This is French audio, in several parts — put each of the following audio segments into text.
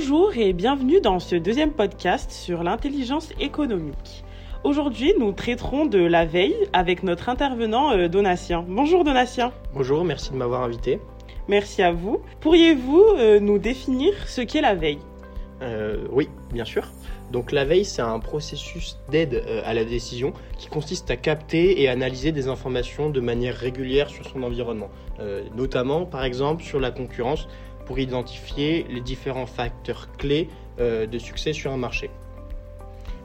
Bonjour et bienvenue dans ce deuxième podcast sur l'intelligence économique. Aujourd'hui, nous traiterons de la veille avec notre intervenant euh, Donatien. Bonjour Donatien. Bonjour, merci de m'avoir invité. Merci à vous. Pourriez-vous euh, nous définir ce qu'est la veille? Euh, oui, bien sûr. Donc la veille, c'est un processus d'aide à la décision qui consiste à capter et analyser des informations de manière régulière sur son environnement, Euh, notamment par exemple sur la concurrence pour identifier les différents facteurs clés euh, de succès sur un marché.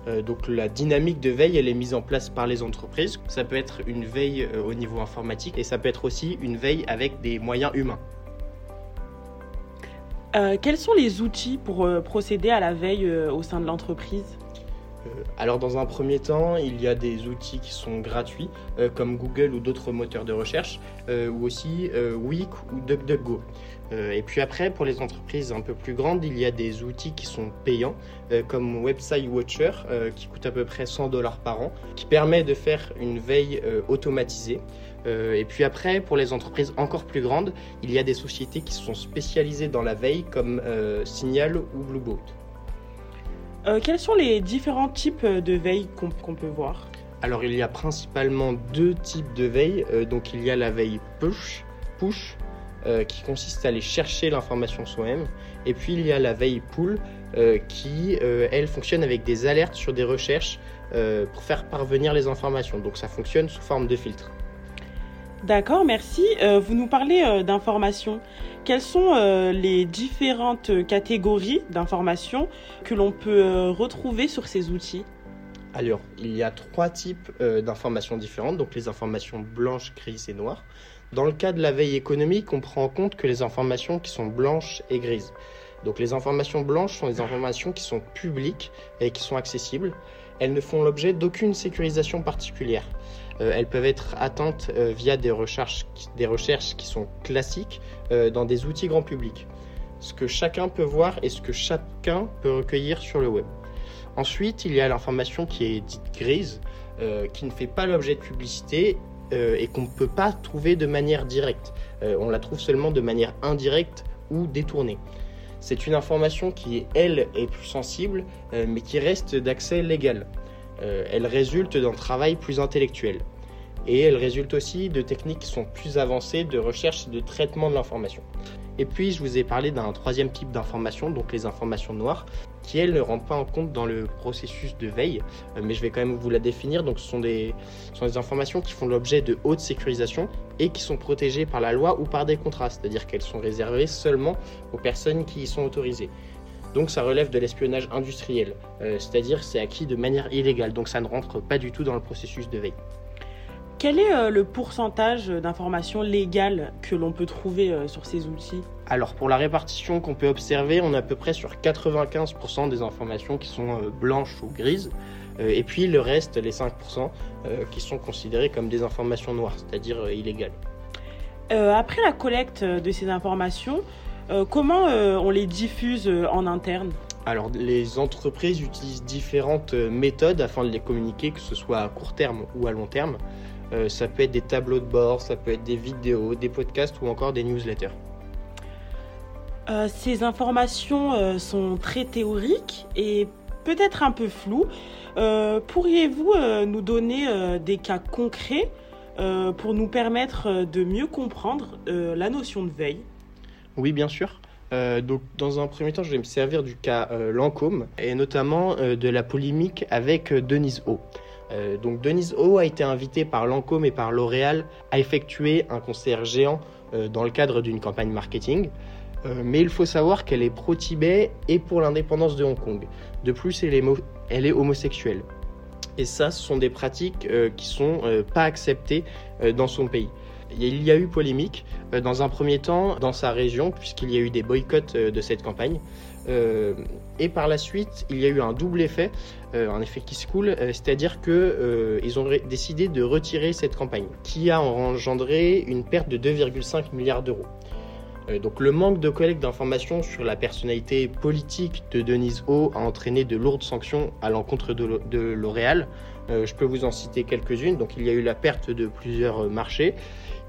Euh, donc la dynamique de veille, elle est mise en place par les entreprises. Ça peut être une veille euh, au niveau informatique et ça peut être aussi une veille avec des moyens humains. Euh, Quels sont les outils pour euh, procéder à la veille euh, au sein de l'entreprise? Alors dans un premier temps, il y a des outils qui sont gratuits, comme Google ou d'autres moteurs de recherche, ou aussi Wix ou DuckDuckGo. Euh, et puis après, pour les entreprises un peu plus grandes, il y a des outils qui sont payants, euh, comme Website Watcher, euh, qui coûte à peu près 100 dollars par an, qui permet de faire une veille automatisée. Et puis après, pour les entreprises encore plus grandes, il y a des sociétés qui sont spécialisées dans la veille, comme Signal ou Blueboat. Euh, Quels sont les différents types de veille qu'on peut voir? Alors il y a principalement deux types de veille. Euh, donc il y a la veille push, push euh, qui consiste à aller chercher l'information soi-même. Et puis il y a la veille pull euh, qui, euh, elle, fonctionne avec des alertes sur des recherches pour faire parvenir les informations. Donc ça fonctionne sous forme de filtre. D'accord, merci. Vous nous parlez d'informations. Quelles sont les différentes catégories d'informations que l'on peut retrouver sur ces outils? Alors, il y a trois types euh, d'informations différentes, donc les informations blanches, grises et noires. Dans le cas de la veille économique, on prend en compte que les informations qui sont blanches et grises. Donc les informations blanches sont les informations qui sont publiques et qui sont accessibles. Elles ne font l'objet d'aucune sécurisation particulière. Euh, elles peuvent être atteintes euh, via des recherches, des qui sont classiques euh, dans des outils grand public. Ce que chacun peut voir et ce que chacun peut recueillir sur le web. Ensuite, il y a l'information qui est dite grise, qui ne fait pas l'objet de publicité euh, et qu'on ne peut pas trouver de manière directe. Euh, on la trouve seulement de manière indirecte ou détournée. C'est une information qui, elle, est plus sensible, euh, mais qui reste d'accès légal. Elle résulte d'un travail plus intellectuel. Et elle résulte aussi de techniques qui sont plus avancées de recherche et de traitement de l'information. Et puis, je vous ai parlé d'un troisième type d'information, donc les informations noires, qui elles ne rentrent pas en compte dans le processus de veille, Euh, mais je vais quand même vous la définir. Donc, ce sont des, informations qui font l'objet de haute sécurisation et qui sont protégées par la loi ou par des contrats, c'est-à-dire qu'elles sont réservées seulement aux personnes qui y sont autorisées. Donc, ça relève de l'espionnage industriel, euh, c'est-à-dire c'est acquis de manière illégale, donc ça ne rentre pas du tout dans le processus de veille. Quel est euh, le pourcentage d'informations légales que l'on peut trouver euh, sur ces outils? Alors pour la répartition qu'on peut observer, on est à peu près sur 95% des informations qui sont euh, blanches ou grises, et puis le reste, les 5%, euh, qui sont considérées comme des informations noires, c'est-à-dire illégales. Euh, Après la collecte de ces informations, euh, comment euh, on les diffuse en interne? Alors les entreprises utilisent différentes méthodes afin de les communiquer, que ce soit à court terme ou à long terme. Euh, ça peut être des tableaux de bord, ça peut être des vidéos, des podcasts ou encore des newsletters. Euh, Ces informations euh, sont très théoriques et peut-être un peu floues. Pourriez-vous nous donner des cas concrets pour nous permettre de mieux comprendre la notion de veille? Oui, bien sûr. Donc, dans un premier temps, je vais me servir du cas Lancôme et notamment de la polémique avec Denise O. Euh, donc, Denise O a été invitée par Lancôme et par L'Oréal à effectuer un concert géant euh, dans le cadre d'une campagne marketing. Euh, mais il faut savoir qu'elle est pro-Tibet et pour l'indépendance de Hong Kong. De plus, elle est, elle est homosexuelle. Et ça, ce sont des pratiques qui sont euh, pas acceptées dans son pays. Il y a eu polémique dans un premier temps dans sa région puisqu'il y a eu des boycotts de cette campagne. Euh, et par la suite, il y a eu un double effet, euh, un effet qui se coule, euh, c'est-à-dire que euh, ils ont décidé de retirer cette campagne, qui a engendré une perte de 2,5 milliards d'euros. Donc le manque de collecte d'informations sur la personnalité politique de Denise O a entraîné de lourdes sanctions à l'encontre de L'Oréal, je peux vous en citer quelques-unes. Donc il y a eu la perte de plusieurs marchés,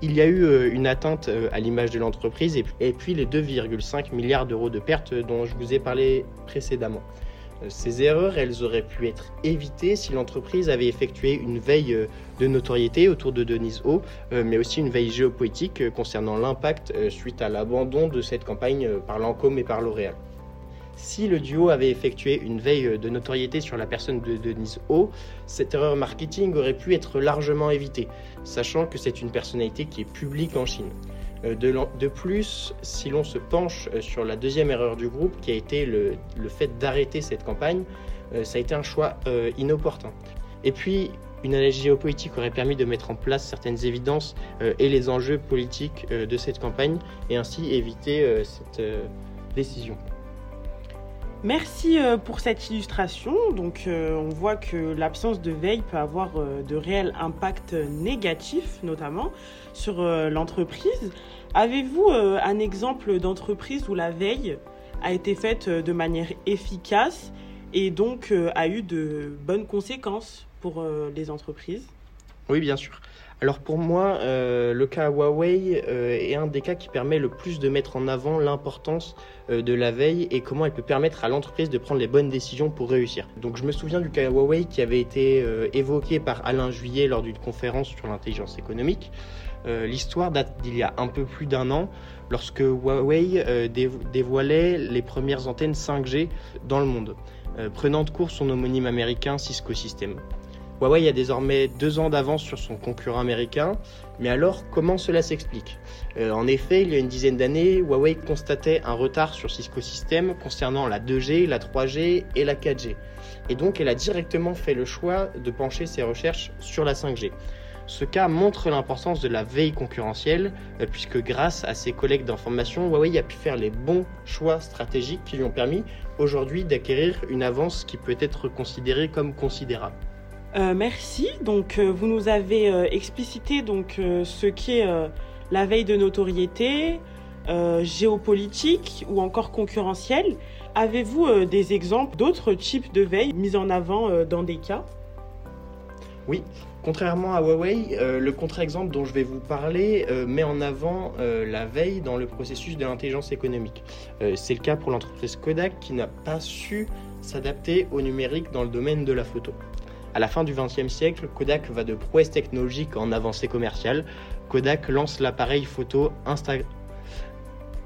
il y a eu une atteinte à l'image de l'entreprise et puis les 2,5 milliards d'euros de pertes dont je vous ai parlé précédemment. Ces erreurs, elles auraient pu être évitées si l'entreprise avait effectué une veille euh, de notoriété autour de Denise O, euh, mais aussi une veille géopolitique euh, concernant l'impact suite à l'abandon de cette campagne par Lancôme et par L'Oréal. Si le duo avait effectué une veille de notoriété sur la personne de Denise O, cette erreur marketing aurait pu être largement évitée, sachant que c'est une personnalité qui est publique en Chine. Euh, de, plus, si l'on se penche euh, sur la deuxième erreur du groupe, qui a été le, fait d'arrêter cette campagne, euh, ça a été un choix inopportun. Et puis, une analyse géopolitique aurait permis de mettre en place certaines évidences et les enjeux politiques de cette campagne, et ainsi éviter cette décision. Merci pour cette illustration. Donc, on voit que l'absence de veille peut avoir de réels impacts négatifs, notamment sur l'entreprise. Avez-vous euh, un exemple d'entreprise où la veille a été faite euh, de manière efficace et donc euh, a eu de bonnes conséquences pour les entreprises? Oui, bien sûr. Alors pour moi, le cas Huawei est un des cas qui permet le plus de mettre en avant l'importance de la veille et comment elle peut permettre à l'entreprise de prendre les bonnes décisions pour réussir. Donc je me souviens du cas Huawei qui avait été évoqué par Alain Juillet lors d'une conférence sur l'intelligence économique. Euh, l'histoire date d'il y a un peu plus d'un an, lorsque Huawei euh, dévoilait les premières antennes 5G dans le monde, euh, prenant de court son homonyme américain Cisco Systems. Huawei a désormais deux ans d'avance sur son concurrent américain, mais alors comment cela s'explique? En effet, il y a une dizaine d'années, Huawei constatait un retard sur Cisco Systems concernant la 2G, la 3G et la 4G. Et donc elle a directement fait le choix de pencher ses recherches sur la 5G. Ce cas montre l'importance de la veille concurrentielle, euh, puisque grâce à ses collègues d'information, Huawei a pu faire les bons choix stratégiques qui lui ont permis aujourd'hui d'acquérir une avance qui peut être considérée comme considérable. Euh, merci. Donc, euh, vous nous avez explicité donc ce qu'est la veille de notoriété, géopolitique ou encore concurrentielle. Avez-vous des exemples d'autres types de veille mis en avant dans des cas? Oui. Contrairement à Huawei, euh, le contre-exemple dont je vais vous parler euh, met en avant euh, la veille dans le processus de l'intelligence économique. C'est le cas pour l'entreprise Kodak qui n'a pas su s'adapter au numérique dans le domaine de la photo. À la fin du XXe siècle, Kodak va de prouesse technologique en avancée commerciale. Kodak lance l'appareil photo Instagram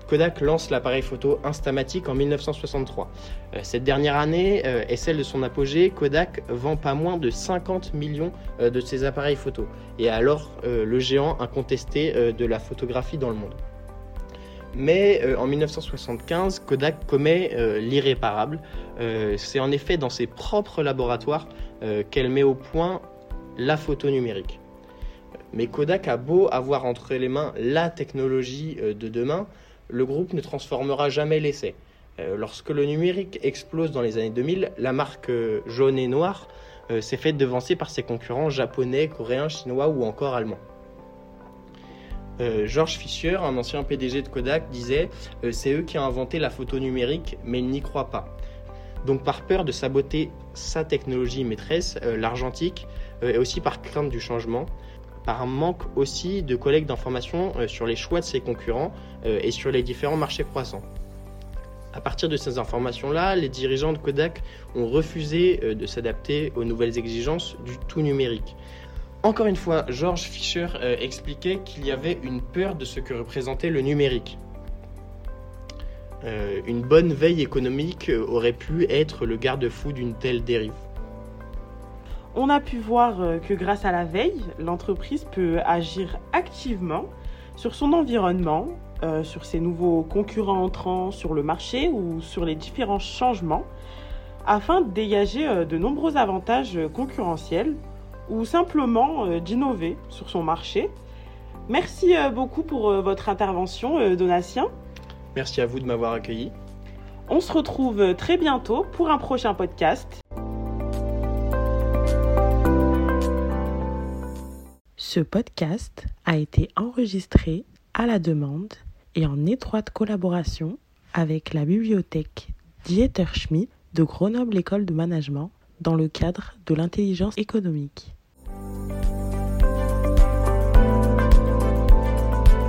Kodak lance l'appareil photo Instamatic en 1963. Euh, cette dernière année euh, est celle de son apogée. Kodak vend pas moins de 50 millions euh, de ses appareils photo et alors le géant incontesté de la photographie dans le monde. Mais en 1975, Kodak commet l'irréparable. C'est en effet dans ses propres laboratoires qu'elle met au point la photo numérique. Mais Kodak a beau avoir entre les mains la technologie de demain, le groupe ne transformera jamais l'essai. Euh, lorsque le numérique explose dans les années 2000, la marque euh, jaune et noire euh, s'est faite devancer par ses concurrents japonais, coréens, chinois ou encore allemands. George Fisher, un ancien PDG de Kodak, disait C'est eux qui ont inventé la photo numérique, mais ils n'y croient pas. Donc, par peur de saboter sa technologie maîtresse, l'argentique, et aussi par crainte du changement, par un manque aussi de collègues d'informations euh, sur les choix de ses concurrents euh, et sur les différents marchés croissants. À partir de ces informations-là, les dirigeants de Kodak ont refusé euh, de s'adapter aux nouvelles exigences du tout numérique. Encore une fois, George Fisher expliquait qu'il y avait une peur de ce que représentait le numérique. une bonne veille économique aurait pu être le garde-fou d'une telle dérive. On a pu voir euh, que grâce à la veille, l'entreprise peut agir activement sur son environnement, euh, sur ses nouveaux concurrents entrants sur le marché ou sur les différents changements, afin de dégager euh, de nombreux avantages concurrentiels ou simplement d'innover sur son marché. Merci beaucoup pour votre intervention, Donatien. Merci à vous de m'avoir accueilli. On se retrouve très bientôt pour un prochain podcast. Ce podcast a été enregistré à la demande et en étroite collaboration avec la bibliothèque Dieter Schmidt de Grenoble École de Management dans le cadre de l'intelligence économique.